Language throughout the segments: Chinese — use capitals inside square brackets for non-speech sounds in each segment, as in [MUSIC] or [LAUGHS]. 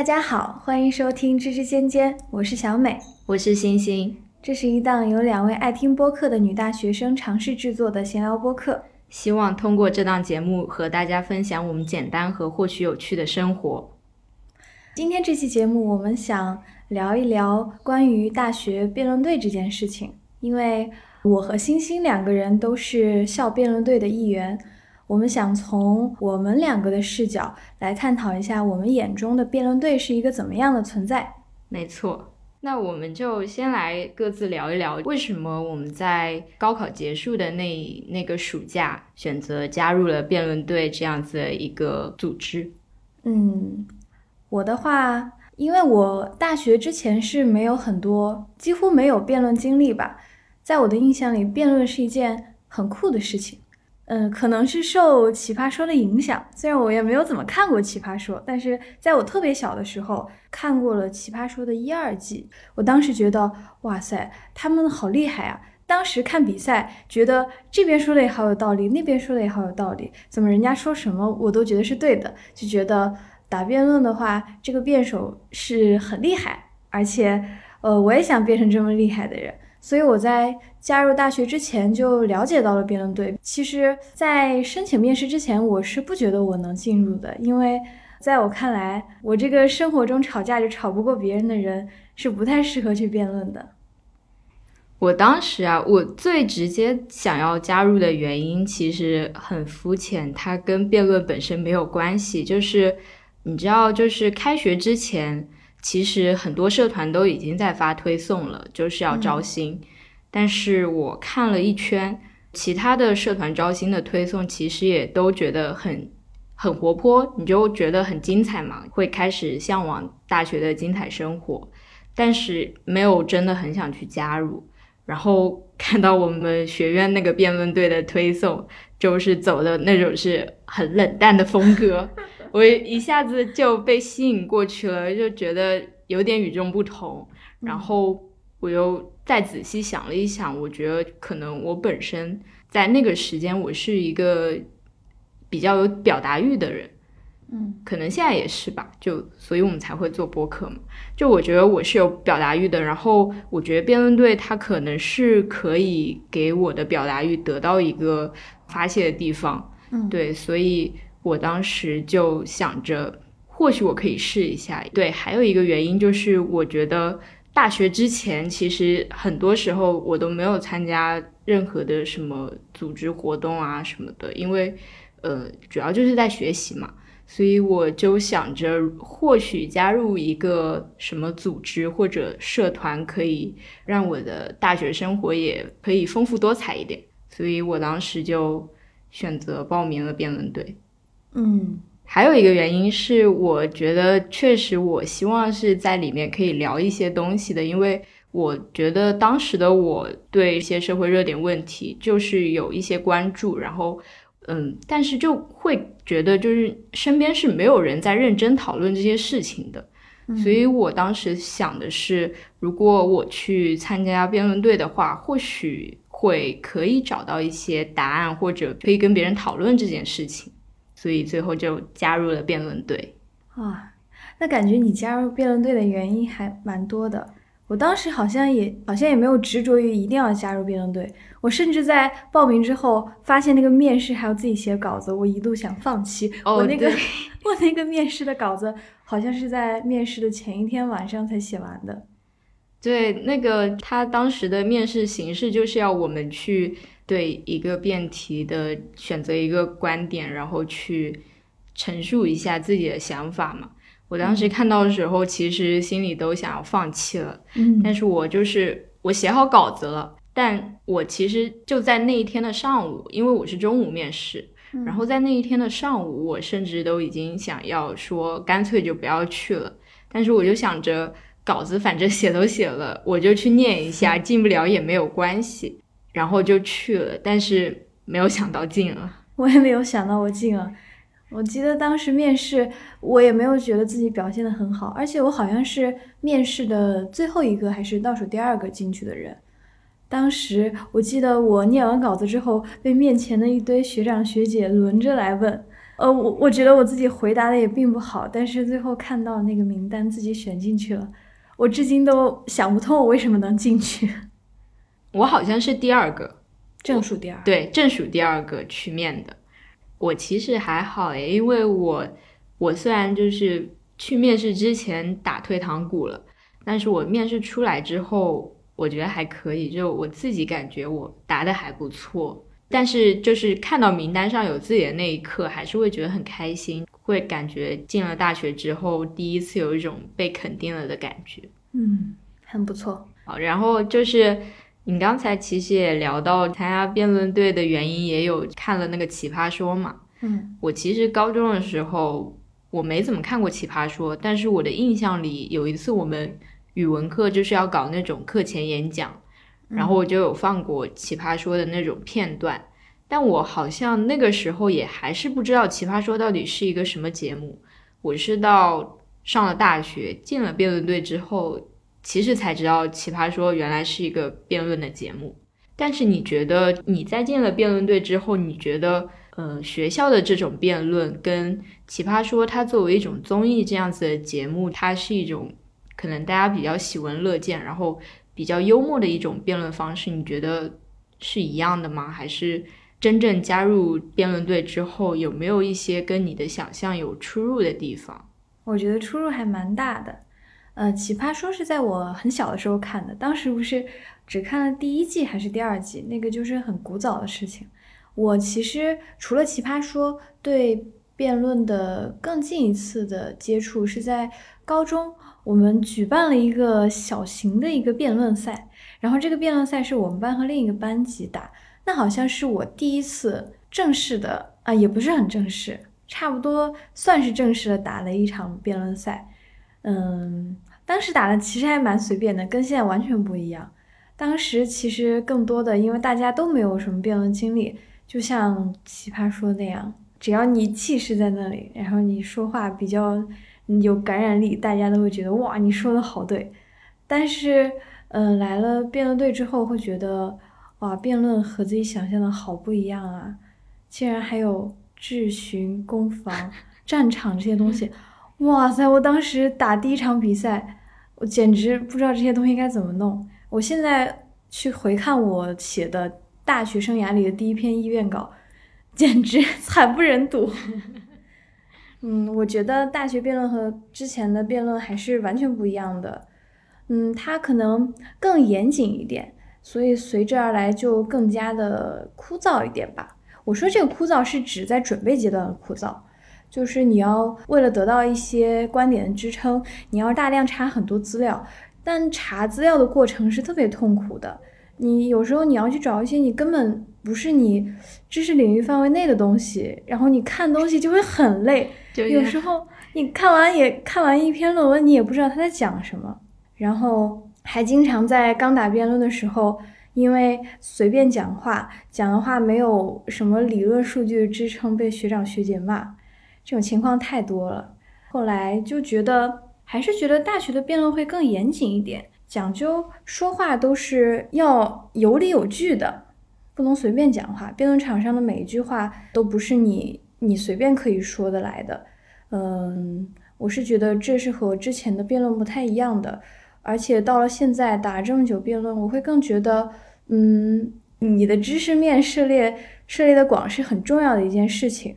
大家好，欢迎收听知知尖尖，我是小美，我是星星。这是一档由两位爱听播客的女大学生尝试制作的闲聊播客，希望通过这档节目和大家分享我们简单和获取有趣的生活。今天这期节目，我们想聊一聊关于大学辩论队这件事情，因为我和星星两个人都是校辩论队的一员。我们想从我们两个的视角来探讨一下，我们眼中的辩论队是一个怎么样的存在？没错，那我们就先来各自聊一聊，为什么我们在高考结束的那那个暑假选择加入了辩论队这样子的一个组织？嗯，我的话，因为我大学之前是没有很多，几乎没有辩论经历吧，在我的印象里，辩论是一件很酷的事情。嗯，可能是受《奇葩说》的影响，虽然我也没有怎么看过《奇葩说》，但是在我特别小的时候看过了《奇葩说》的一二季。我当时觉得，哇塞，他们好厉害啊！当时看比赛，觉得这边说的也好有道理，那边说的也好有道理，怎么人家说什么我都觉得是对的，就觉得打辩论的话，这个辩手是很厉害，而且，呃，我也想变成这么厉害的人。所以我在加入大学之前就了解到了辩论队。其实，在申请面试之前，我是不觉得我能进入的，因为在我看来，我这个生活中吵架就吵不过别人的人，是不太适合去辩论的。我当时啊，我最直接想要加入的原因其实很肤浅，它跟辩论本身没有关系。就是你知道，就是开学之前。其实很多社团都已经在发推送了，就是要招新。但是我看了一圈，其他的社团招新的推送，其实也都觉得很很活泼，你就觉得很精彩嘛，会开始向往大学的精彩生活。但是没有真的很想去加入。然后看到我们学院那个辩论队的推送，就是走的那种是很冷淡的风格。[LAUGHS] 我一下子就被吸引过去了，就觉得有点与众不同。然后我又再仔细想了一想，我觉得可能我本身在那个时间，我是一个比较有表达欲的人。嗯，可能现在也是吧。就所以我们才会做播客嘛。就我觉得我是有表达欲的。然后我觉得辩论队它可能是可以给我的表达欲得到一个发泄的地方。嗯，对，所以。我当时就想着，或许我可以试一下。对，还有一个原因就是，我觉得大学之前其实很多时候我都没有参加任何的什么组织活动啊什么的，因为呃，主要就是在学习嘛。所以我就想着，或许加入一个什么组织或者社团，可以让我的大学生活也可以丰富多彩一点。所以我当时就选择报名了辩论队。嗯，还有一个原因是，我觉得确实，我希望是在里面可以聊一些东西的，因为我觉得当时的我对一些社会热点问题就是有一些关注，然后，嗯，但是就会觉得就是身边是没有人在认真讨论这些事情的，所以我当时想的是，如果我去参加辩论队的话，或许会可以找到一些答案，或者可以跟别人讨论这件事情。所以最后就加入了辩论队啊，那感觉你加入辩论队的原因还蛮多的。我当时好像也好像也没有执着于一定要加入辩论队，我甚至在报名之后发现那个面试还要自己写稿子，我一度想放弃。我那个 [LAUGHS] 我那个面试的稿子好像是在面试的前一天晚上才写完的。对，那个他当时的面试形式就是要我们去。对一个辩题的选择一个观点，然后去陈述一下自己的想法嘛。我当时看到的时候，其实心里都想要放弃了。嗯，但是我就是我写好稿子了，但我其实就在那一天的上午，因为我是中午面试，然后在那一天的上午，我甚至都已经想要说干脆就不要去了。但是我就想着稿子反正写都写了，我就去念一下，[LAUGHS] 进不了也没有关系。然后就去了，但是没有想到进了。我也没有想到我进了。我记得当时面试，我也没有觉得自己表现的很好，而且我好像是面试的最后一个，还是倒数第二个进去的人。当时我记得我念完稿子之后，被面前的一堆学长学姐轮着来问，呃，我我觉得我自己回答的也并不好，但是最后看到那个名单，自己选进去了，我至今都想不通我为什么能进去。[LAUGHS] 我好像是第二个，[LAUGHS] 正数第二，对，正数第二个去面的。我其实还好诶，因为我我虽然就是去面试之前打退堂鼓了，但是我面试出来之后，我觉得还可以，就我自己感觉我答的还不错。但是就是看到名单上有自己的那一刻，还是会觉得很开心，会感觉进了大学之后第一次有一种被肯定了的感觉。嗯，很不错。好，然后就是你刚才其实也聊到参加辩论队的原因，也有看了那个《奇葩说》嘛。嗯，我其实高中的时候我没怎么看过《奇葩说》，但是我的印象里有一次我们语文课就是要搞那种课前演讲。然后我就有放过《奇葩说》的那种片段，但我好像那个时候也还是不知道《奇葩说》到底是一个什么节目。我是到上了大学，进了辩论队之后，其实才知道《奇葩说》原来是一个辩论的节目。但是你觉得你在进了辩论队之后，你觉得呃学校的这种辩论跟《奇葩说》它作为一种综艺这样子的节目，它是一种可能大家比较喜闻乐见，然后。比较幽默的一种辩论方式，你觉得是一样的吗？还是真正加入辩论队之后，有没有一些跟你的想象有出入的地方？我觉得出入还蛮大的。呃，奇葩说是在我很小的时候看的，当时不是只看了第一季还是第二季，那个就是很古早的事情。我其实除了奇葩说，对辩论的更近一次的接触是在高中。我们举办了一个小型的一个辩论赛，然后这个辩论赛是我们班和另一个班级打，那好像是我第一次正式的啊，也不是很正式，差不多算是正式的打了一场辩论赛。嗯，当时打的其实还蛮随便的，跟现在完全不一样。当时其实更多的，因为大家都没有什么辩论经历，就像奇葩说那样，只要你气势在那里，然后你说话比较。有感染力，大家都会觉得哇，你说的好对。但是，嗯，来了辩论队之后，会觉得哇，辩论和自己想象的好不一样啊！竟然还有质询、攻防、战场这些东西，哇塞！我当时打第一场比赛，我简直不知道这些东西该怎么弄。我现在去回看我写的大学生涯里的第一篇意愿稿，简直惨不忍睹。嗯，我觉得大学辩论和之前的辩论还是完全不一样的。嗯，它可能更严谨一点，所以随之而来就更加的枯燥一点吧。我说这个枯燥是指在准备阶段的枯燥，就是你要为了得到一些观点的支撑，你要大量查很多资料，但查资料的过程是特别痛苦的。你有时候你要去找一些你根本不是你知识领域范围内的东西，然后你看东西就会很累。有时候你看完也看完一篇论文，你也不知道他在讲什么，然后还经常在刚打辩论的时候，因为随便讲话讲的话没有什么理论数据支撑，被学长学姐骂，这种情况太多了。后来就觉得还是觉得大学的辩论会更严谨一点。讲究说话都是要有理有据的，不能随便讲话。辩论场上的每一句话都不是你你随便可以说得来的。嗯，我是觉得这是和之前的辩论不太一样的。而且到了现在打这么久辩论，我会更觉得，嗯，你的知识面涉猎涉猎的广是很重要的一件事情。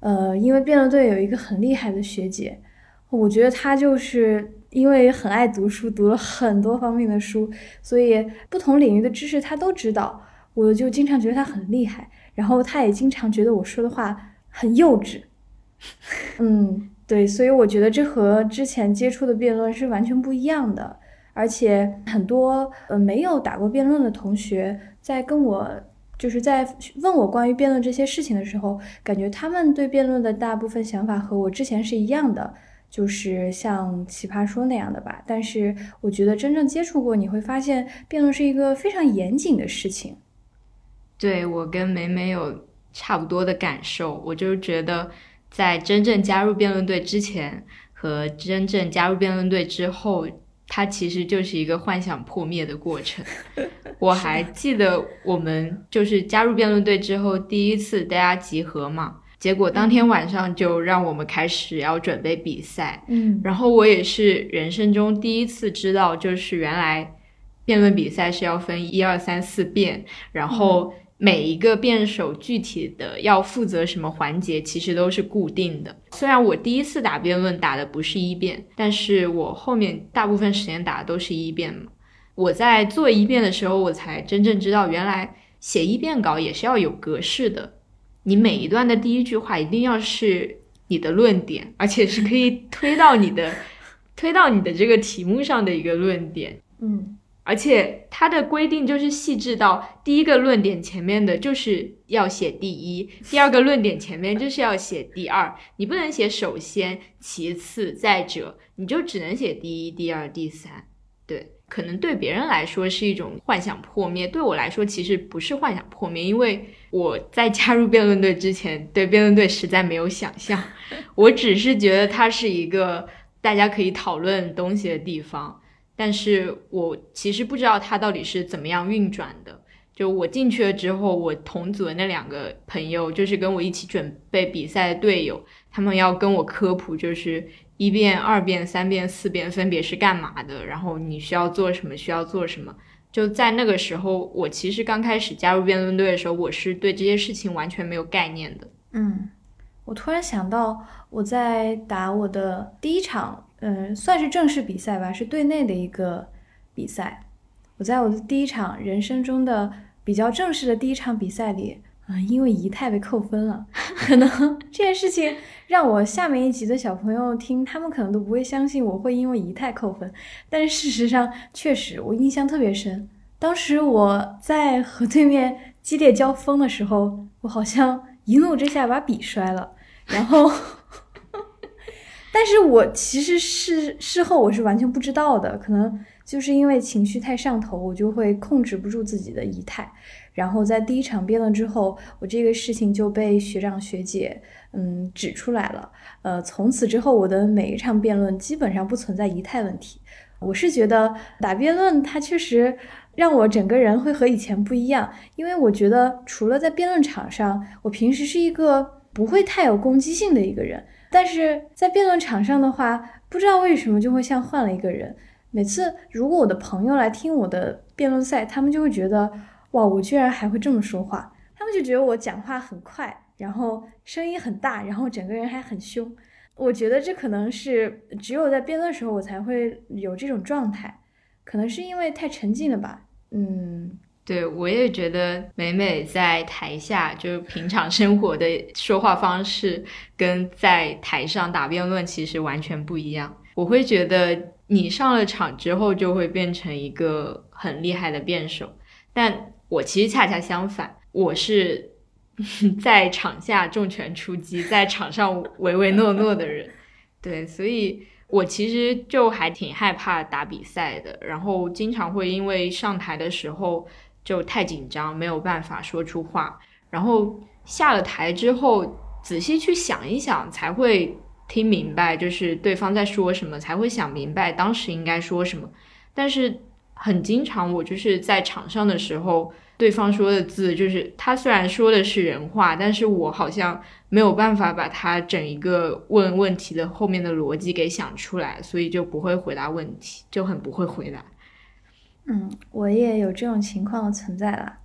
呃，因为辩论队有一个很厉害的学姐，我觉得她就是。因为很爱读书，读了很多方面的书，所以不同领域的知识她都知道。我就经常觉得他很厉害，然后他也经常觉得我说的话很幼稚。[LAUGHS] 嗯，对，所以我觉得这和之前接触的辩论是完全不一样的。而且很多呃没有打过辩论的同学在跟我就是在问我关于辩论这些事情的时候，感觉他们对辩论的大部分想法和我之前是一样的。就是像奇葩说那样的吧，但是我觉得真正接触过，你会发现辩论是一个非常严谨的事情。对我跟美美有差不多的感受，我就觉得在真正加入辩论队之前和真正加入辩论队之后，它其实就是一个幻想破灭的过程。[LAUGHS] 我还记得我们就是加入辩论队之后第一次大家集合嘛。结果当天晚上就让我们开始要准备比赛。嗯，然后我也是人生中第一次知道，就是原来辩论比赛是要分一二三四辩，然后每一个辩手具体的要负责什么环节，其实都是固定的。虽然我第一次打辩论打的不是一辩，但是我后面大部分时间打的都是一辩嘛。我在做一辩的时候，我才真正知道，原来写一辩稿也是要有格式的。你每一段的第一句话一定要是你的论点，而且是可以推到你的 [LAUGHS] 推到你的这个题目上的一个论点。嗯，而且它的规定就是细致到第一个论点前面的就是要写第一，[LAUGHS] 第二个论点前面就是要写第二，你不能写首先、其次、再者，你就只能写第一、第二、第三。对，可能对别人来说是一种幻想破灭，对我来说其实不是幻想破灭，因为我在加入辩论队之前对辩论队实在没有想象，[LAUGHS] 我只是觉得它是一个大家可以讨论东西的地方。但是我其实不知道它到底是怎么样运转的。就我进去了之后，我同组的那两个朋友，就是跟我一起准备比赛的队友，他们要跟我科普，就是一遍、二遍、三遍、四遍分别是干嘛的，然后你需要做什么，需要做什么。就在那个时候，我其实刚开始加入辩论队的时候，我是对这些事情完全没有概念的。嗯，我突然想到，我在打我的第一场，嗯，算是正式比赛吧，是队内的一个比赛。我在我的第一场人生中的比较正式的第一场比赛里，啊、因为仪态被扣分了。[LAUGHS] 可能这件事情让我下面一级的小朋友听，他们可能都不会相信我会因为仪态扣分，但是事实上确实我印象特别深。当时我在和对面激烈交锋的时候，我好像一怒之下把笔摔了，然后，但是我其实事事后我是完全不知道的，可能就是因为情绪太上头，我就会控制不住自己的仪态。然后在第一场辩论之后，我这个事情就被学长学姐嗯指出来了。呃，从此之后，我的每一场辩论基本上不存在仪态问题。我是觉得打辩论它确实让我整个人会和以前不一样，因为我觉得除了在辩论场上，我平时是一个不会太有攻击性的一个人，但是在辩论场上的话，不知道为什么就会像换了一个人。每次如果我的朋友来听我的辩论赛，他们就会觉得。哇，我居然还会这么说话！他们就觉得我讲话很快，然后声音很大，然后整个人还很凶。我觉得这可能是只有在辩论时候我才会有这种状态，可能是因为太沉浸了吧。嗯，对我也觉得美美在台下就平常生活的说话方式跟在台上打辩论其实完全不一样。我会觉得你上了场之后就会变成一个很厉害的辩手，但。我其实恰恰相反，我是 [LAUGHS] 在场下重拳出击，在场上唯唯诺诺的人。对，所以我其实就还挺害怕打比赛的，然后经常会因为上台的时候就太紧张，没有办法说出话。然后下了台之后，仔细去想一想，才会听明白，就是对方在说什么，才会想明白当时应该说什么。但是很经常，我就是在场上的时候。对方说的字就是他虽然说的是人话，但是我好像没有办法把他整一个问问题的后面的逻辑给想出来，所以就不会回答问题，就很不会回答。嗯，我也有这种情况的存在啦，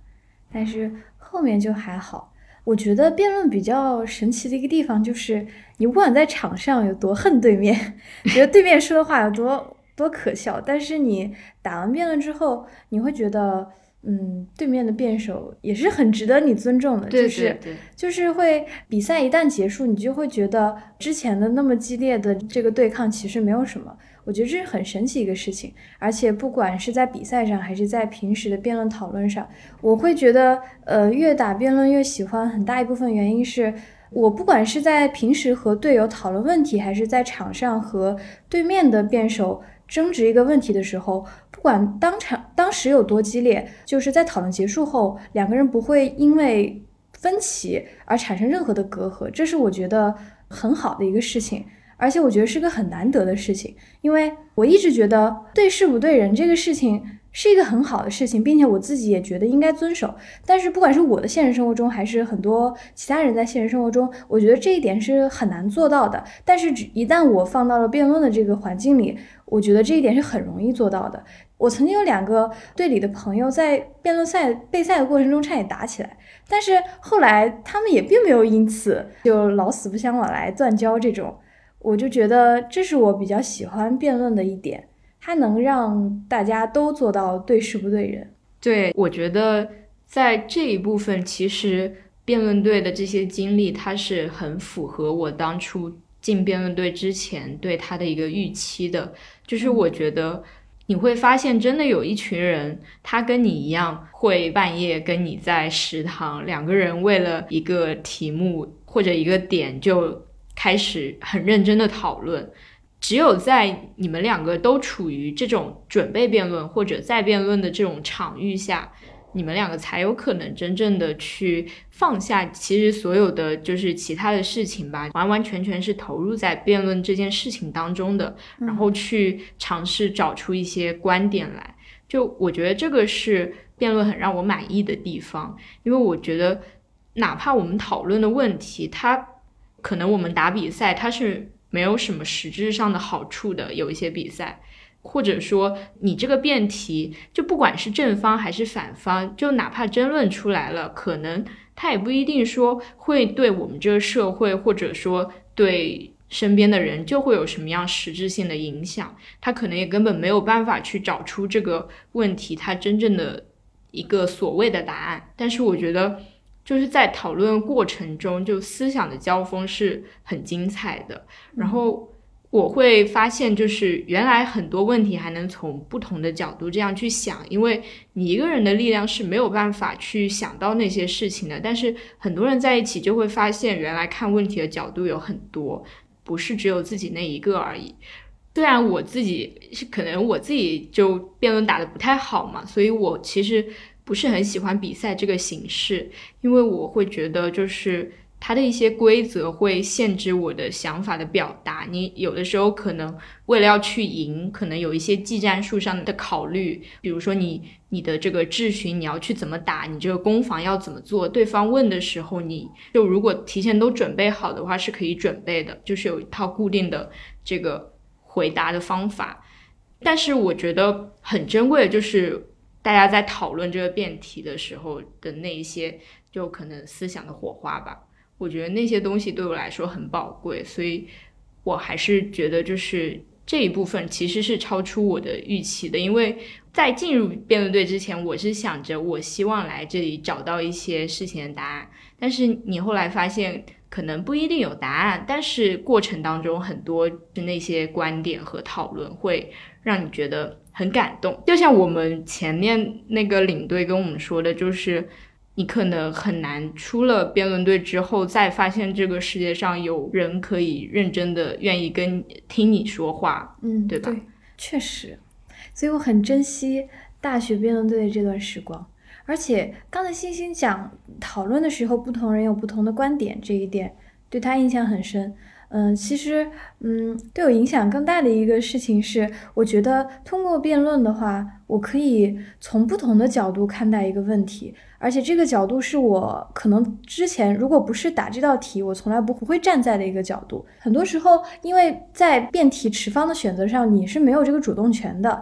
但是后面就还好。我觉得辩论比较神奇的一个地方就是，你不管在场上有多恨对面，[LAUGHS] 觉得对面说的话有多多可笑，但是你打完辩论之后，你会觉得。嗯，对面的辩手也是很值得你尊重的，就是就是会比赛一旦结束，你就会觉得之前的那么激烈的这个对抗其实没有什么。我觉得这是很神奇一个事情，而且不管是在比赛上还是在平时的辩论讨论上，我会觉得呃越打辩论越喜欢。很大一部分原因是我不管是在平时和队友讨论问题，还是在场上和对面的辩手。争执一个问题的时候，不管当场当时有多激烈，就是在讨论结束后，两个人不会因为分歧而产生任何的隔阂，这是我觉得很好的一个事情，而且我觉得是个很难得的事情，因为我一直觉得对事不对人这个事情是一个很好的事情，并且我自己也觉得应该遵守。但是不管是我的现实生活中，还是很多其他人在现实生活中，我觉得这一点是很难做到的。但是只一旦我放到了辩论的这个环境里，我觉得这一点是很容易做到的。我曾经有两个队里的朋友在辩论赛备赛的过程中差点打起来，但是后来他们也并没有因此就老死不相往来、断交这种。我就觉得这是我比较喜欢辩论的一点。它能让大家都做到对事不对人。对，我觉得在这一部分，其实辩论队的这些经历，它是很符合我当初进辩论队之前对他的一个预期的。就是我觉得你会发现，真的有一群人，他跟你一样，会半夜跟你在食堂，两个人为了一个题目或者一个点就开始很认真的讨论。只有在你们两个都处于这种准备辩论或者在辩论的这种场域下，你们两个才有可能真正的去放下其实所有的就是其他的事情吧，完完全全是投入在辩论这件事情当中的，然后去尝试找出一些观点来。就我觉得这个是辩论很让我满意的地方，因为我觉得哪怕我们讨论的问题，它可能我们打比赛，它是。没有什么实质上的好处的，有一些比赛，或者说你这个辩题，就不管是正方还是反方，就哪怕争论出来了，可能他也不一定说会对我们这个社会，或者说对身边的人就会有什么样实质性的影响，他可能也根本没有办法去找出这个问题它真正的一个所谓的答案。但是我觉得。就是在讨论过程中，就思想的交锋是很精彩的。然后我会发现，就是原来很多问题还能从不同的角度这样去想，因为你一个人的力量是没有办法去想到那些事情的。但是很多人在一起就会发现，原来看问题的角度有很多，不是只有自己那一个而已。虽然我自己是可能我自己就辩论打得不太好嘛，所以我其实。不是很喜欢比赛这个形式，因为我会觉得就是它的一些规则会限制我的想法的表达。你有的时候可能为了要去赢，可能有一些技战术上的考虑，比如说你你的这个质询你要去怎么打，你这个攻防要怎么做，对方问的时候，你就如果提前都准备好的话是可以准备的，就是有一套固定的这个回答的方法。但是我觉得很珍贵的就是。大家在讨论这个辩题的时候的那一些，就可能思想的火花吧。我觉得那些东西对我来说很宝贵，所以我还是觉得就是这一部分其实是超出我的预期的。因为在进入辩论队之前，我是想着我希望来这里找到一些事情的答案，但是你后来发现可能不一定有答案，但是过程当中很多是那些观点和讨论会让你觉得。很感动，就像我们前面那个领队跟我们说的，就是你可能很难出了辩论队之后，再发现这个世界上有人可以认真的愿意跟听你说话，嗯，对吧？对，确实，所以我很珍惜大学辩论队的这段时光。而且刚才星星讲讨论的时候，不同人有不同的观点，这一点对他印象很深。嗯，其实，嗯，对我影响更大的一个事情是，我觉得通过辩论的话，我可以从不同的角度看待一个问题，而且这个角度是我可能之前如果不是打这道题，我从来不不会站在的一个角度。很多时候，因为在辩题持方的选择上，你是没有这个主动权的。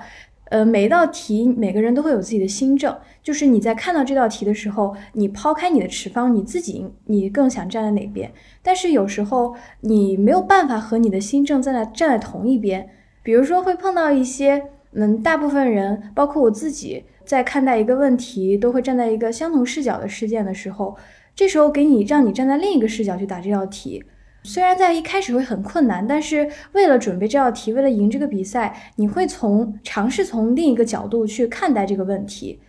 呃，每一道题，每个人都会有自己的心证。就是你在看到这道题的时候，你抛开你的持方，你自己你更想站在哪边？但是有时候你没有办法和你的心证站在站在同一边。比如说会碰到一些，嗯，大部分人，包括我自己，在看待一个问题，都会站在一个相同视角的事件的时候，这时候给你让你站在另一个视角去答这道题。虽然在一开始会很困难，但是为了准备这道题，为了赢这个比赛，你会从尝试从另一个角度去看待这个问题。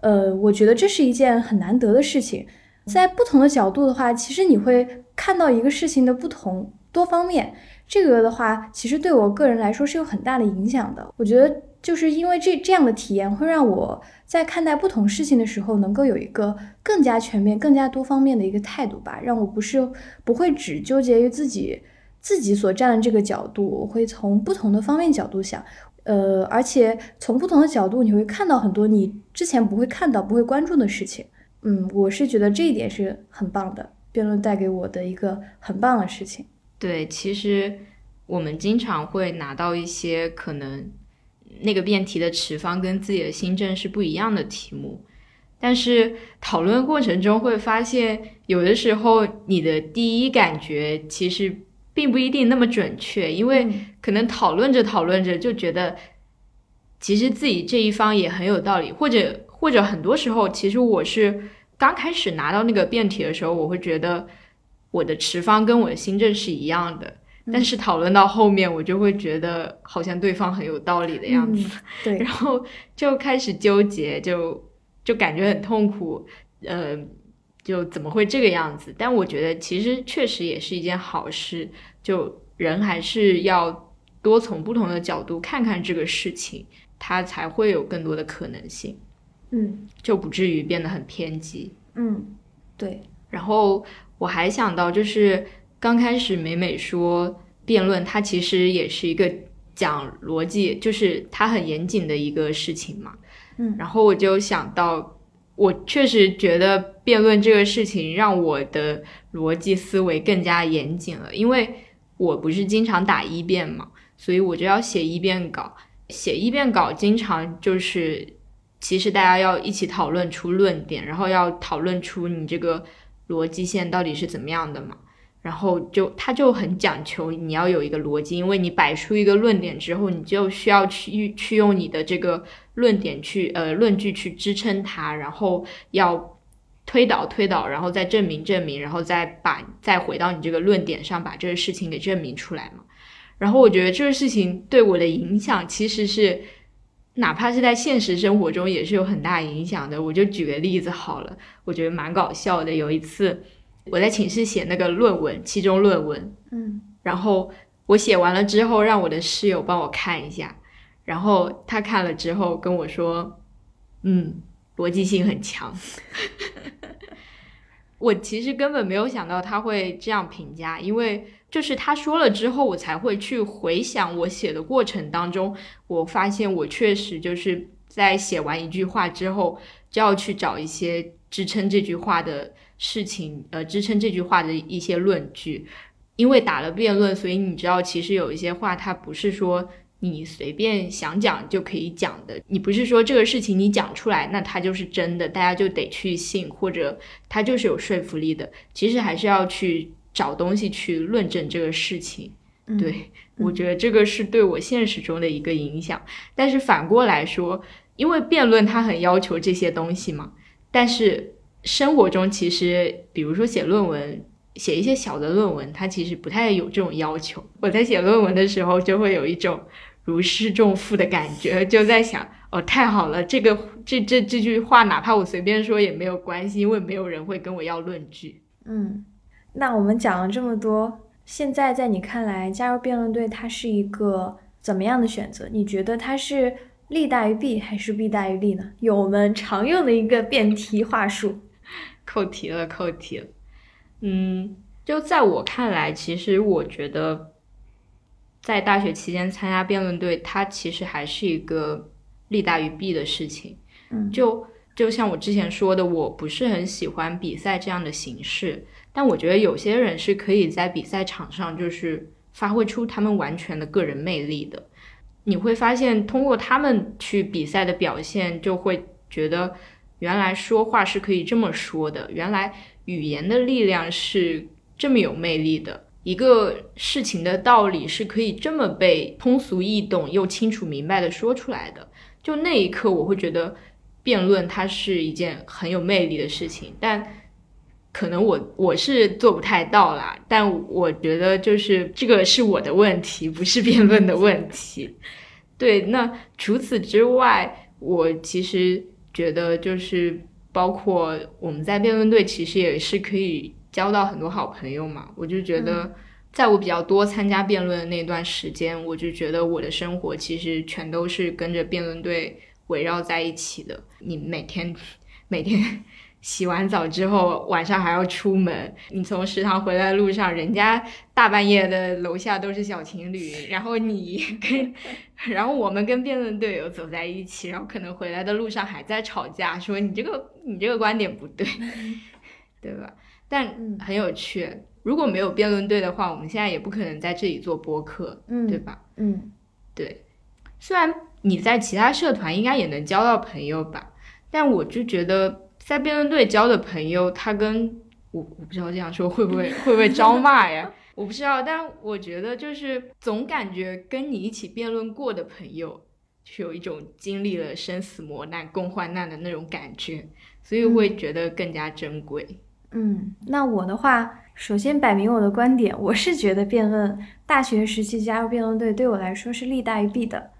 呃，我觉得这是一件很难得的事情。在不同的角度的话，其实你会看到一个事情的不同多方面。这个的话，其实对我个人来说是有很大的影响的。我觉得就是因为这这样的体验，会让我在看待不同事情的时候，能够有一个更加全面、更加多方面的一个态度吧。让我不是不会只纠结于自己自己所站的这个角度，我会从不同的方面角度想。呃，而且从不同的角度，你会看到很多你之前不会看到、不会关注的事情。嗯，我是觉得这一点是很棒的，辩论带给我的一个很棒的事情。对，其实我们经常会拿到一些可能那个辩题的持方跟自己的新证是不一样的题目，但是讨论过程中会发现，有的时候你的第一感觉其实并不一定那么准确，因为可能讨论着讨论着就觉得，其实自己这一方也很有道理，或者。或者很多时候，其实我是刚开始拿到那个辩题的时候，我会觉得我的持方跟我的新证是一样的，但是讨论到后面，我就会觉得好像对方很有道理的样子，对，[LAUGHS] 然后就开始纠结，就就感觉很痛苦，呃，就怎么会这个样子？但我觉得其实确实也是一件好事，就人还是要多从不同的角度看看这个事情，它才会有更多的可能性。嗯，就不至于变得很偏激。嗯，对。然后我还想到，就是刚开始美美说辩论，它其实也是一个讲逻辑，就是它很严谨的一个事情嘛。嗯，然后我就想到，我确实觉得辩论这个事情让我的逻辑思维更加严谨了，因为我不是经常打一辩嘛，所以我就要写一辩稿，写一辩稿经常就是。其实大家要一起讨论出论点，然后要讨论出你这个逻辑线到底是怎么样的嘛。然后就他就很讲求你要有一个逻辑，因为你摆出一个论点之后，你就需要去去用你的这个论点去呃论据去支撑它，然后要推导推导，然后再证明证明，然后再把再回到你这个论点上，把这个事情给证明出来嘛。然后我觉得这个事情对我的影响其实是。哪怕是在现实生活中也是有很大影响的。我就举个例子好了，我觉得蛮搞笑的。有一次我在寝室写那个论文，期中论文，嗯，然后我写完了之后，让我的室友帮我看一下，然后他看了之后跟我说，嗯，逻辑性很强。[LAUGHS] 我其实根本没有想到他会这样评价，因为。就是他说了之后，我才会去回想我写的过程当中，我发现我确实就是在写完一句话之后，就要去找一些支撑这句话的事情，呃，支撑这句话的一些论据。因为打了辩论，所以你知道，其实有一些话，它不是说你随便想讲就可以讲的。你不是说这个事情你讲出来，那它就是真的，大家就得去信，或者它就是有说服力的。其实还是要去。找东西去论证这个事情，对我觉得这个是对我现实中的一个影响。但是反过来说，因为辩论它很要求这些东西嘛，但是生活中其实，比如说写论文，写一些小的论文，它其实不太有这种要求。我在写论文的时候，就会有一种如释重负的感觉，就在想，哦，太好了，这个这这这句话，哪怕我随便说也没有关系，因为没有人会跟我要论据。嗯。那我们讲了这么多，现在在你看来，加入辩论队它是一个怎么样的选择？你觉得它是利大于弊还是弊大于利呢？有我们常用的一个辩题话术，扣题了，扣题了。嗯，就在我看来，其实我觉得在大学期间参加辩论队，它其实还是一个利大于弊的事情。嗯，就就像我之前说的，我不是很喜欢比赛这样的形式。但我觉得有些人是可以在比赛场上就是发挥出他们完全的个人魅力的。你会发现，通过他们去比赛的表现，就会觉得原来说话是可以这么说的，原来语言的力量是这么有魅力的，一个事情的道理是可以这么被通俗易懂又清楚明白的说出来的。就那一刻，我会觉得辩论它是一件很有魅力的事情，但。可能我我是做不太到啦，但我觉得就是这个是我的问题，不是辩论的问题。[LAUGHS] 对，那除此之外，我其实觉得就是包括我们在辩论队，其实也是可以交到很多好朋友嘛。我就觉得，在我比较多参加辩论的那段时间，我就觉得我的生活其实全都是跟着辩论队围绕在一起的。你每天每天。洗完澡之后晚上还要出门，你从食堂回来的路上，人家大半夜的楼下都是小情侣，[LAUGHS] 然后你跟，[LAUGHS] 然后我们跟辩论队友走在一起，然后可能回来的路上还在吵架，说你这个你这个观点不对，[LAUGHS] 对吧？但很有趣，如果没有辩论队的话，我们现在也不可能在这里做播客，嗯，对吧？嗯，对，虽然你在其他社团应该也能交到朋友吧，但我就觉得。在辩论队交的朋友，他跟我我不知道这样说会不会会不会招骂呀？[LAUGHS] 我不知道，但我觉得就是总感觉跟你一起辩论过的朋友，是有一种经历了生死磨难、共患难的那种感觉，所以会觉得更加珍贵。嗯，那我的话，首先摆明我的观点，我是觉得辩论大学时期加入辩论队对我来说是利大于弊的。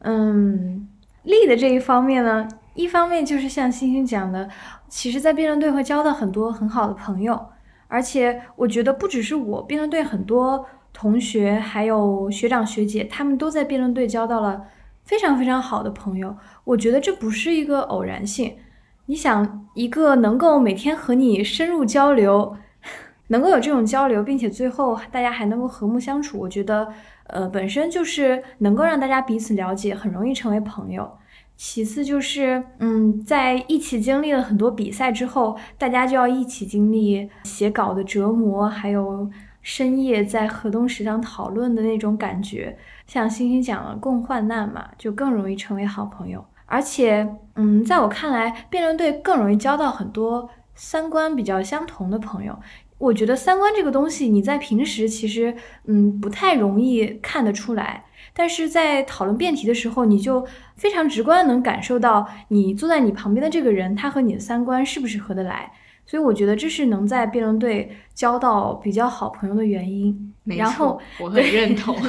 嗯，利的这一方面呢。一方面就是像星星讲的，其实，在辩论队会交到很多很好的朋友，而且我觉得不只是我，辩论队很多同学还有学长学姐，他们都在辩论队交到了非常非常好的朋友。我觉得这不是一个偶然性。你想，一个能够每天和你深入交流，[LAUGHS] 能够有这种交流，并且最后大家还能够和睦相处，我觉得，呃，本身就是能够让大家彼此了解，很容易成为朋友。其次就是，嗯，在一起经历了很多比赛之后，大家就要一起经历写稿的折磨，还有深夜在河东食堂讨论的那种感觉。像星星讲了，共患难嘛，就更容易成为好朋友。而且，嗯，在我看来，辩论队更容易交到很多三观比较相同的朋友。我觉得三观这个东西，你在平时其实，嗯，不太容易看得出来。但是在讨论辩题的时候，你就非常直观能感受到你坐在你旁边的这个人，他和你的三观是不是合得来。所以我觉得这是能在辩论队交到比较好朋友的原因。然后我很认同。[LAUGHS]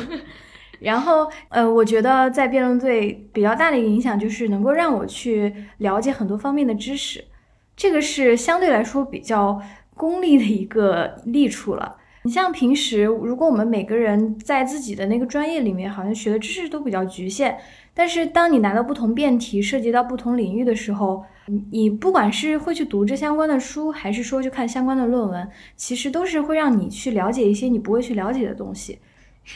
[LAUGHS] 然后，呃，我觉得在辩论队比较大的一个影响就是能够让我去了解很多方面的知识，这个是相对来说比较功利的一个利处了。你像平时，如果我们每个人在自己的那个专业里面，好像学的知识都比较局限。但是当你拿到不同辩题，涉及到不同领域的时候，你不管是会去读这相关的书，还是说去看相关的论文，其实都是会让你去了解一些你不会去了解的东西。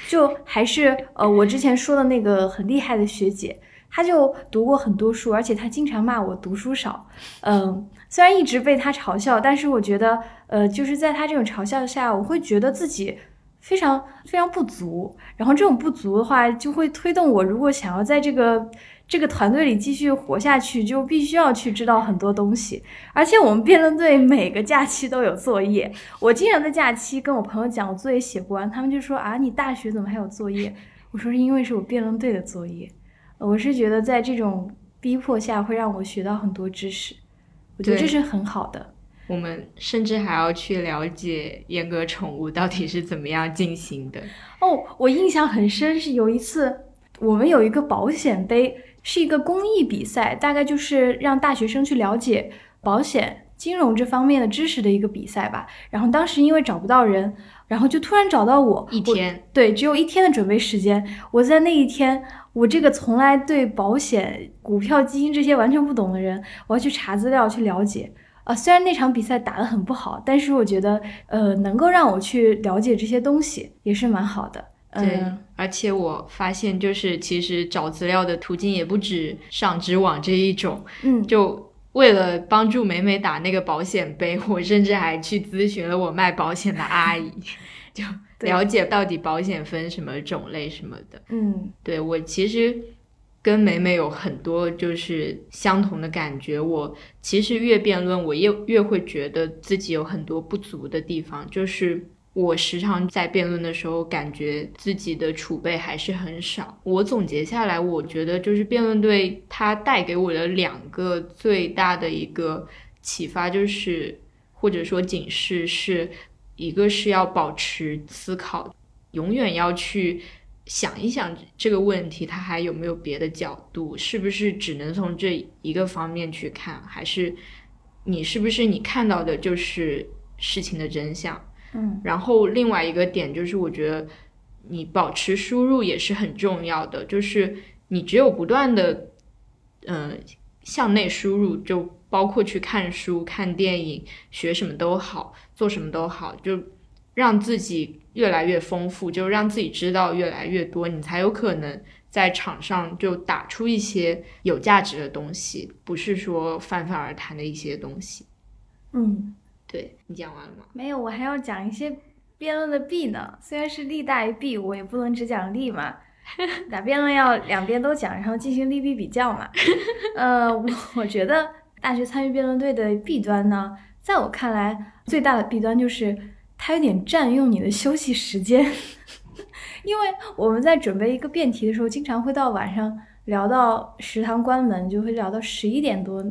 就还是呃，我之前说的那个很厉害的学姐，她就读过很多书，而且她经常骂我读书少。嗯。虽然一直被她嘲笑，但是我觉得，呃，就是在他这种嘲笑下，我会觉得自己非常非常不足。然后这种不足的话，就会推动我，如果想要在这个这个团队里继续活下去，就必须要去知道很多东西。而且我们辩论队每个假期都有作业，我经常在假期跟我朋友讲我作业写不完，他们就说啊，你大学怎么还有作业？我说是因为是我辩论队的作业。我是觉得在这种逼迫下，会让我学到很多知识。我觉得这是很好的。我们甚至还要去了解阉割宠物到底是怎么样进行的。哦，我印象很深，是有一次我们有一个保险杯，是一个公益比赛，大概就是让大学生去了解保险、金融这方面的知识的一个比赛吧。然后当时因为找不到人，然后就突然找到我。一天。对，只有一天的准备时间。我在那一天。我这个从来对保险、股票、基金这些完全不懂的人，我要去查资料去了解啊。虽然那场比赛打得很不好，但是我觉得，呃，能够让我去了解这些东西也是蛮好的。对，而且我发现，就是其实找资料的途径也不止上知网这一种。嗯，就为了帮助美美打那个保险杯，我甚至还去咨询了我卖保险的阿姨。[LAUGHS] 就。了解到底保险分什么种类什么的，嗯，对我其实跟美美有很多就是相同的感觉。我其实越辩论，我越越会觉得自己有很多不足的地方。就是我时常在辩论的时候，感觉自己的储备还是很少。我总结下来，我觉得就是辩论队它带给我的两个最大的一个启发，就是或者说警示是。一个是要保持思考，永远要去想一想这个问题，它还有没有别的角度？是不是只能从这一个方面去看？还是你是不是你看到的就是事情的真相？嗯。然后另外一个点就是，我觉得你保持输入也是很重要的，就是你只有不断的嗯向内输入，就包括去看书、看电影、学什么都好，做什么都好，就让自己越来越丰富，就是让自己知道越来越多，你才有可能在场上就打出一些有价值的东西，不是说泛泛而谈的一些东西。嗯，对你讲完了吗？没有，我还要讲一些辩论的弊呢。虽然是利大于弊，我也不能只讲利嘛。[LAUGHS] 打辩论要两边都讲，然后进行利弊比较嘛。[LAUGHS] 呃，我我觉得大学参与辩论队的弊端呢，在我看来最大的弊端就是它有点占用你的休息时间，[LAUGHS] 因为我们在准备一个辩题的时候，经常会到晚上聊到食堂关门，就会聊到十一点多，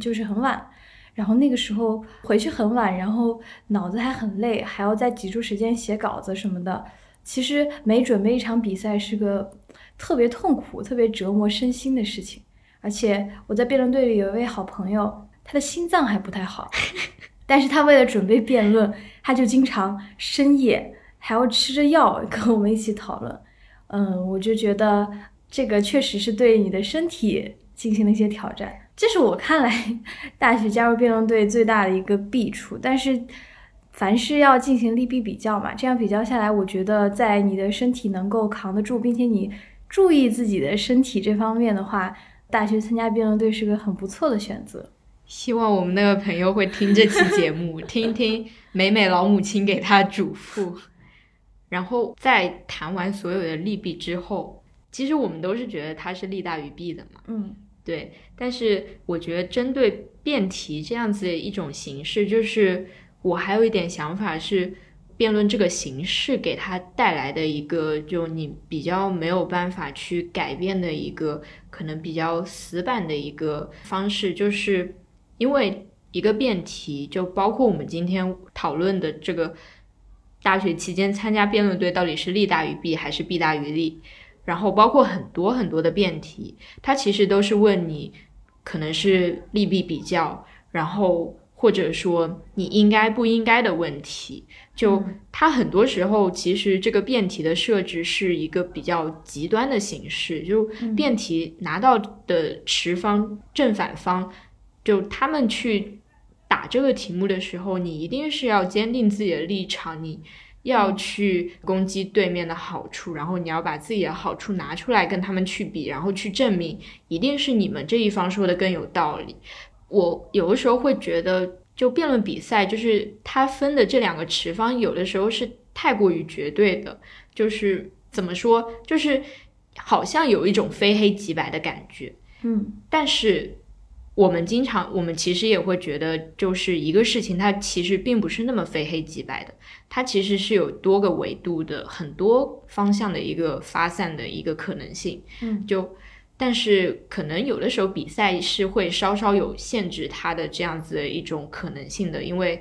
就是很晚。然后那个时候回去很晚，然后脑子还很累，还要再挤出时间写稿子什么的。其实每准备一场比赛是个特别痛苦、特别折磨身心的事情。而且我在辩论队里有一位好朋友，他的心脏还不太好，但是他为了准备辩论，他就经常深夜还要吃着药跟我们一起讨论。嗯，我就觉得这个确实是对你的身体进行了一些挑战。这是我看来 [LAUGHS] 大学加入辩论队最大的一个弊处，但是凡事要进行利弊比较嘛，这样比较下来，我觉得在你的身体能够扛得住，并且你注意自己的身体这方面的话，大学参加辩论队是个很不错的选择。希望我们那个朋友会听这期节目，[LAUGHS] 听一听美美老母亲给他嘱咐。然后在谈完所有的利弊之后，其实我们都是觉得它是利大于弊的嘛。嗯。对，但是我觉得针对辩题这样子的一种形式，就是我还有一点想法是，辩论这个形式给它带来的一个，就你比较没有办法去改变的一个，可能比较死板的一个方式，就是因为一个辩题，就包括我们今天讨论的这个大学期间参加辩论队到底是利大于弊还是弊大于利。然后包括很多很多的辩题，它其实都是问你，可能是利弊比较，然后或者说你应该不应该的问题。就它很多时候其实这个辩题的设置是一个比较极端的形式，就辩题拿到的持方正反方，就他们去打这个题目的时候，你一定是要坚定自己的立场，你。要去攻击对面的好处，然后你要把自己的好处拿出来跟他们去比，然后去证明一定是你们这一方说的更有道理。我有的时候会觉得，就辩论比赛，就是它分的这两个持方，有的时候是太过于绝对的，就是怎么说，就是好像有一种非黑即白的感觉。嗯，但是。我们经常，我们其实也会觉得，就是一个事情，它其实并不是那么非黑即白的，它其实是有多个维度的、很多方向的一个发散的一个可能性。嗯，就，但是可能有的时候比赛是会稍稍有限制它的这样子的一种可能性的，因为，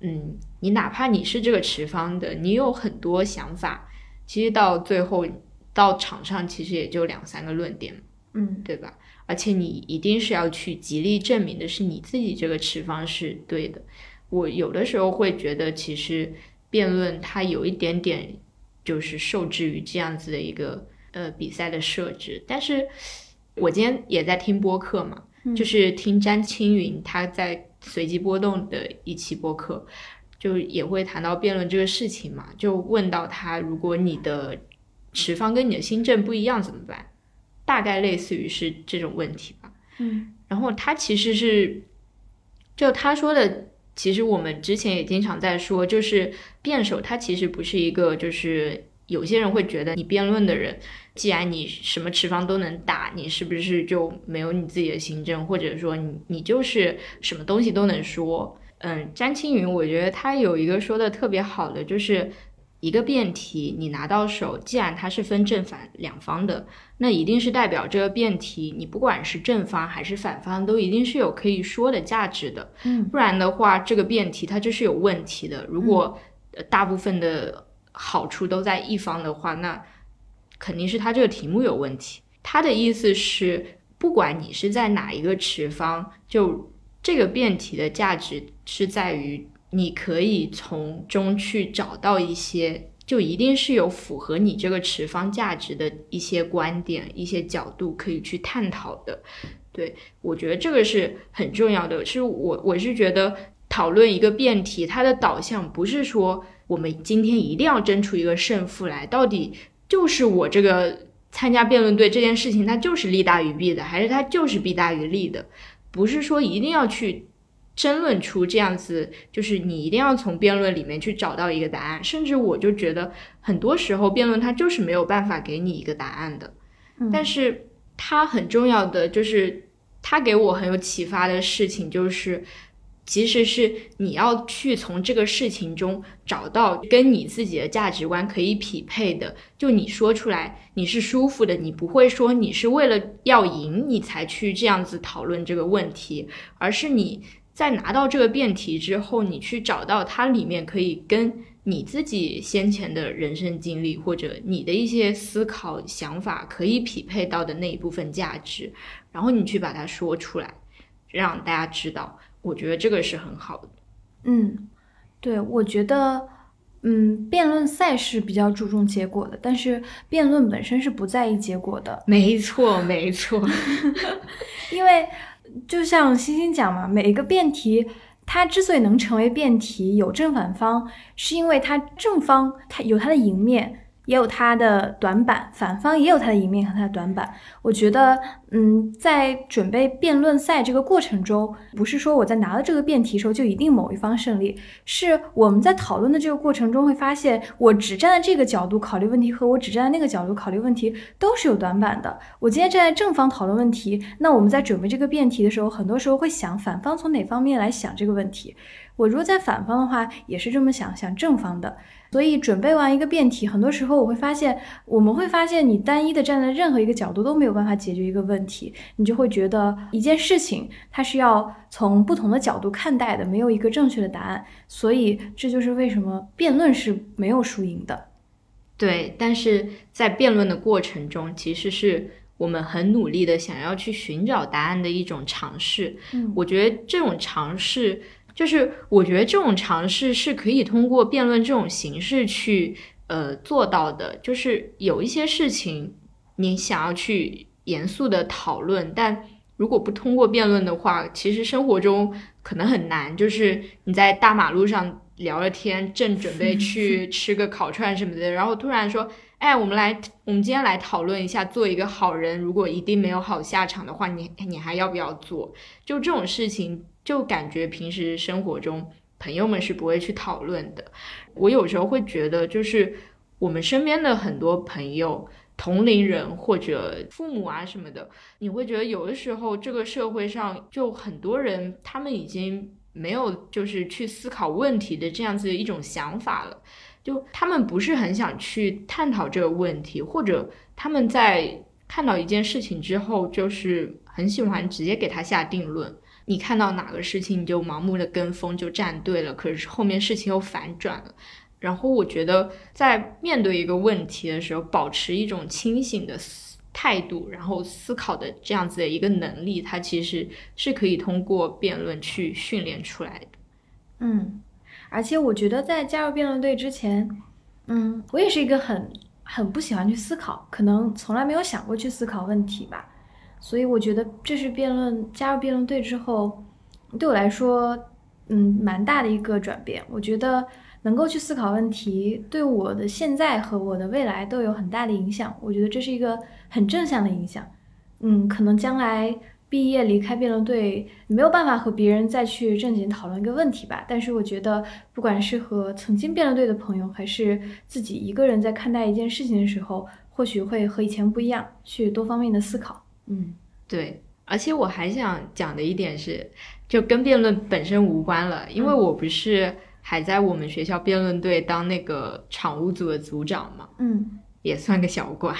嗯，你哪怕你是这个持方的，你有很多想法，其实到最后到场上其实也就两三个论点，嗯，对吧？而且你一定是要去极力证明的是你自己这个持方是对的。我有的时候会觉得，其实辩论它有一点点就是受制于这样子的一个呃比赛的设置。但是我今天也在听播客嘛，就是听詹青云他在随机波动的一期播客，就也会谈到辩论这个事情嘛，就问到他，如果你的持方跟你的新政不一样怎么办？大概类似于是这种问题吧，嗯，然后他其实是，就他说的，其实我们之前也经常在说，就是辩手他其实不是一个，就是有些人会觉得你辩论的人，既然你什么持方都能打，你是不是就没有你自己的行政，或者说你你就是什么东西都能说？嗯，詹青云，我觉得他有一个说的特别好的，就是一个辩题你拿到手，既然它是分正反两方的。那一定是代表这个辩题，你不管是正方还是反方，都一定是有可以说的价值的。嗯，不然的话，这个辩题它就是有问题的。如果大部分的好处都在一方的话，那肯定是他这个题目有问题。他的意思是，不管你是在哪一个持方，就这个辩题的价值是在于你可以从中去找到一些。就一定是有符合你这个持方价值的一些观点、一些角度可以去探讨的。对，我觉得这个是很重要的。是我我是觉得讨论一个辩题，它的导向不是说我们今天一定要争出一个胜负来，到底就是我这个参加辩论队这件事情，它就是利大于弊的，还是它就是弊大于利的？不是说一定要去争论出这样子，就是你一定要从辩论里面去找到一个答案。甚至我就觉得很多时候辩论它就是没有办法给你一个答案的，但是。它很重要的就是，它给我很有启发的事情就是，其实是你要去从这个事情中找到跟你自己的价值观可以匹配的。就你说出来你是舒服的，你不会说你是为了要赢你才去这样子讨论这个问题，而是你在拿到这个辩题之后，你去找到它里面可以跟。你自己先前的人生经历，或者你的一些思考想法，可以匹配到的那一部分价值，然后你去把它说出来，让大家知道。我觉得这个是很好的。嗯，对，我觉得，嗯，辩论赛是比较注重结果的，但是辩论本身是不在意结果的。没错，没错。[LAUGHS] 因为就像星星讲嘛，每一个辩题。它之所以能成为辩题，有正反方，是因为它正方它有它的赢面。也有它的短板，反方也有它的一面和它的短板。我觉得，嗯，在准备辩论赛这个过程中，不是说我在拿了这个辩题时候就一定某一方胜利，是我们在讨论的这个过程中会发现，我只站在这个角度考虑问题和我只站在那个角度考虑问题都是有短板的。我今天站在正方讨论问题，那我们在准备这个辩题的时候，很多时候会想反方从哪方面来想这个问题。我如果在反方的话，也是这么想，想正方的。所以准备完一个辩题，很多时候我会发现，我们会发现你单一的站在任何一个角度都没有办法解决一个问题，你就会觉得一件事情它是要从不同的角度看待的，没有一个正确的答案。所以这就是为什么辩论是没有输赢的。对，但是在辩论的过程中，其实是我们很努力的想要去寻找答案的一种尝试。嗯，我觉得这种尝试。就是我觉得这种尝试是可以通过辩论这种形式去呃做到的。就是有一些事情你想要去严肃的讨论，但如果不通过辩论的话，其实生活中可能很难。就是你在大马路上聊了天，正准备 [LAUGHS] 去吃个烤串什么的，然后突然说：“哎，我们来，我们今天来讨论一下，做一个好人，如果一定没有好下场的话，你你还要不要做？”就这种事情。就感觉平时生活中朋友们是不会去讨论的。我有时候会觉得，就是我们身边的很多朋友、同龄人或者父母啊什么的，你会觉得有的时候这个社会上就很多人，他们已经没有就是去思考问题的这样子一种想法了。就他们不是很想去探讨这个问题，或者他们在看到一件事情之后，就是很喜欢直接给他下定论。你看到哪个事情你就盲目的跟风就站队了，可是后面事情又反转了。然后我觉得在面对一个问题的时候，保持一种清醒的态度，然后思考的这样子的一个能力，它其实是可以通过辩论去训练出来的。嗯，而且我觉得在加入辩论队之前，嗯，我也是一个很很不喜欢去思考，可能从来没有想过去思考问题吧。所以我觉得这是辩论加入辩论队之后，对我来说，嗯，蛮大的一个转变。我觉得能够去思考问题，对我的现在和我的未来都有很大的影响。我觉得这是一个很正向的影响。嗯，可能将来毕业离开辩论队，没有办法和别人再去正经讨论一个问题吧。但是我觉得，不管是和曾经辩论队的朋友，还是自己一个人在看待一件事情的时候，或许会和以前不一样，去多方面的思考。嗯，对，而且我还想讲的一点是，就跟辩论本身无关了，因为我不是还在我们学校辩论队当那个场务组的组长嘛，嗯，也算个小官，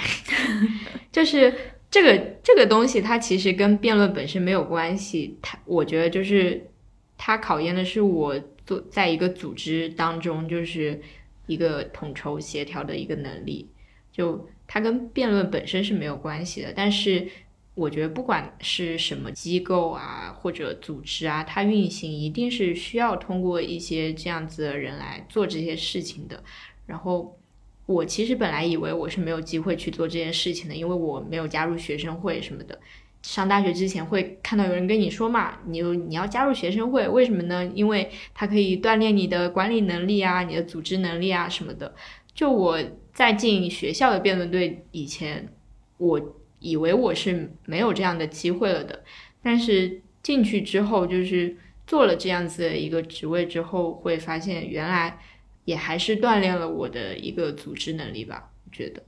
[LAUGHS] 就是这个这个东西，它其实跟辩论本身没有关系，它我觉得就是它考验的是我做在一个组织当中，就是一个统筹协调的一个能力，就它跟辩论本身是没有关系的，但是。我觉得不管是什么机构啊，或者组织啊，它运行一定是需要通过一些这样子的人来做这些事情的。然后我其实本来以为我是没有机会去做这件事情的，因为我没有加入学生会什么的。上大学之前会看到有人跟你说嘛，你你要加入学生会，为什么呢？因为它可以锻炼你的管理能力啊，你的组织能力啊什么的。就我在进学校的辩论队以前，我以为我是没有这样的机会了的，但是进去之后，就是做了这样子的一个职位之后，会发现原来也还是锻炼了我的一个组织能力吧，我觉得，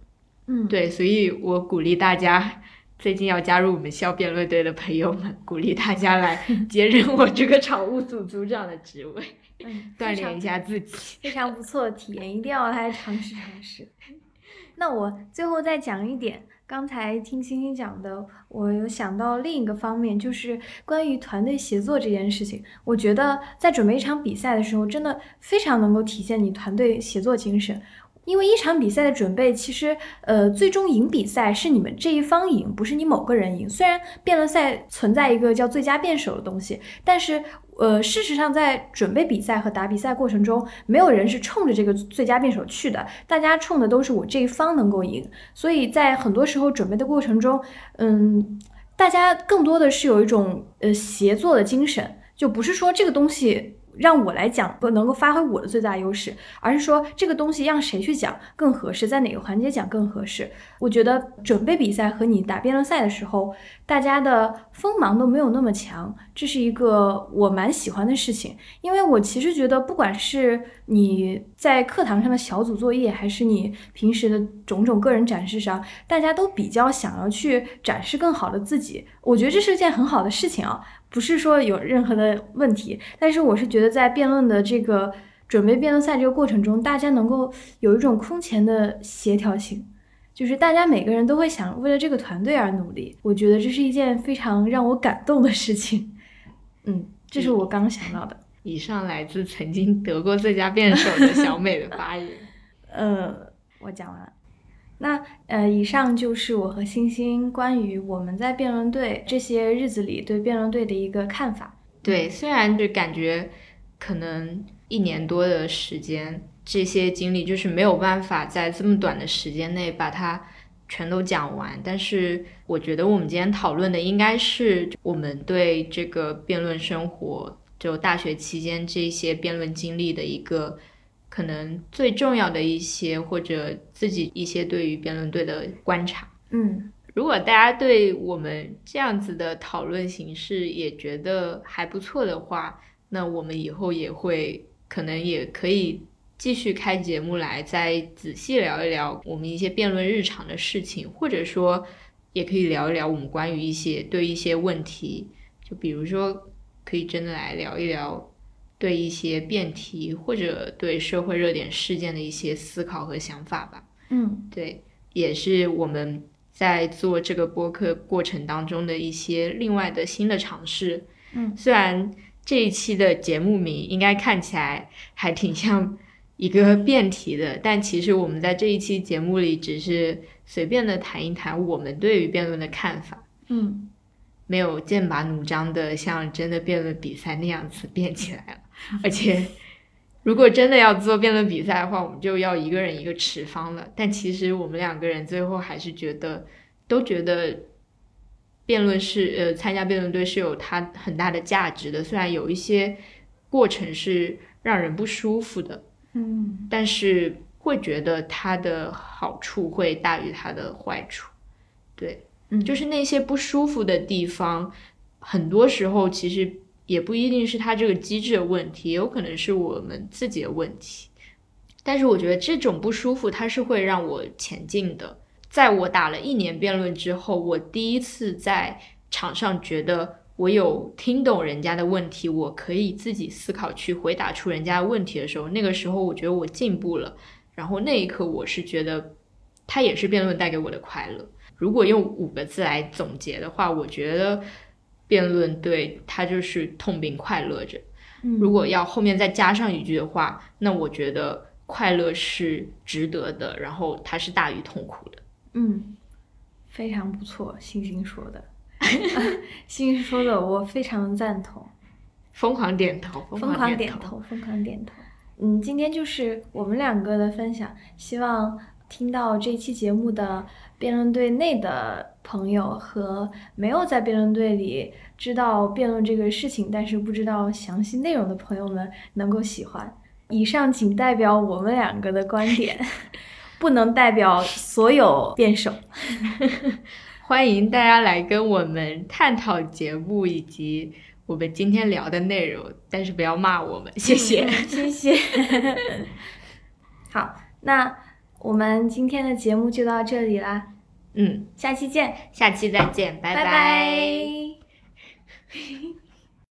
嗯，对，所以我鼓励大家。最近要加入我们校辩论队的朋友们，鼓励大家来 [LAUGHS] 接任我这个常务组组长的职位，嗯 [LAUGHS] 锻炼一下自己。非常不错的体验，一定要来尝试尝试。[LAUGHS] 那我最后再讲一点，刚才听星星讲的，我有想到另一个方面，就是关于团队协作这件事情。我觉得在准备一场比赛的时候，真的非常能够体现你团队协作精神。因为一场比赛的准备，其实，呃，最终赢比赛是你们这一方赢，不是你某个人赢。虽然辩论赛存在一个叫最佳辩手的东西，但是，呃，事实上在准备比赛和打比赛过程中，没有人是冲着这个最佳辩手去的，大家冲的都是我这一方能够赢。所以在很多时候准备的过程中，嗯，大家更多的是有一种呃协作的精神，就不是说这个东西。让我来讲不能够发挥我的最大优势，而是说这个东西让谁去讲更合适，在哪个环节讲更合适。我觉得准备比赛和你打辩论赛的时候，大家的锋芒都没有那么强，这是一个我蛮喜欢的事情。因为我其实觉得，不管是你在课堂上的小组作业，还是你平时的种种个人展示上，大家都比较想要去展示更好的自己。我觉得这是一件很好的事情啊。不是说有任何的问题，但是我是觉得在辩论的这个准备辩论赛这个过程中，大家能够有一种空前的协调性，就是大家每个人都会想为了这个团队而努力。我觉得这是一件非常让我感动的事情。嗯，这是我刚想到的。以上来自曾经得过最佳辩手的小美的发言。[LAUGHS] 呃，我讲完了。那呃，以上就是我和星星关于我们在辩论队这些日子里对辩论队的一个看法。对，虽然就感觉可能一年多的时间，这些经历就是没有办法在这么短的时间内把它全都讲完，但是我觉得我们今天讨论的应该是我们对这个辩论生活，就大学期间这些辩论经历的一个。可能最重要的一些，或者自己一些对于辩论队的观察。嗯，如果大家对我们这样子的讨论形式也觉得还不错的话，那我们以后也会可能也可以继续开节目来再仔细聊一聊我们一些辩论日常的事情，或者说也可以聊一聊我们关于一些对一些问题，就比如说可以真的来聊一聊。对一些辩题或者对社会热点事件的一些思考和想法吧。嗯，对，也是我们在做这个播客过程当中的一些另外的新的尝试。嗯，虽然这一期的节目名应该看起来还挺像一个辩题的，但其实我们在这一期节目里只是随便的谈一谈我们对于辩论的看法。嗯，没有剑拔弩张的像真的辩论比赛那样子辩起来了。而且，如果真的要做辩论比赛的话，我们就要一个人一个持方了。但其实我们两个人最后还是觉得，都觉得辩论是呃参加辩论队是有它很大的价值的。虽然有一些过程是让人不舒服的，嗯，但是会觉得它的好处会大于它的坏处。对，嗯，就是那些不舒服的地方，很多时候其实。也不一定是他这个机制的问题，也有可能是我们自己的问题。但是我觉得这种不舒服，它是会让我前进的。在我打了一年辩论之后，我第一次在场上觉得我有听懂人家的问题，我可以自己思考去回答出人家问题的时候，那个时候我觉得我进步了。然后那一刻，我是觉得它也是辩论带给我的快乐。如果用五个字来总结的话，我觉得。辩论对他就是痛并快乐着。如果要后面再加上一句的话，那我觉得快乐是值得的，然后它是大于痛苦的。嗯，非常不错，星星说的，[LAUGHS] 星星说的我非常赞同，疯狂点头，疯狂点头，疯狂点头。嗯，今天就是我们两个的分享，希望听到这期节目的。辩论队内的朋友和没有在辩论队里知道辩论这个事情，但是不知道详细内容的朋友们能够喜欢。以上仅代表我们两个的观点，[LAUGHS] 不能代表所有辩手。[LAUGHS] 欢迎大家来跟我们探讨节目以及我们今天聊的内容，但是不要骂我们，[LAUGHS] 谢谢，谢谢。好，那我们今天的节目就到这里啦，嗯，下期见，下期再见，拜拜拜。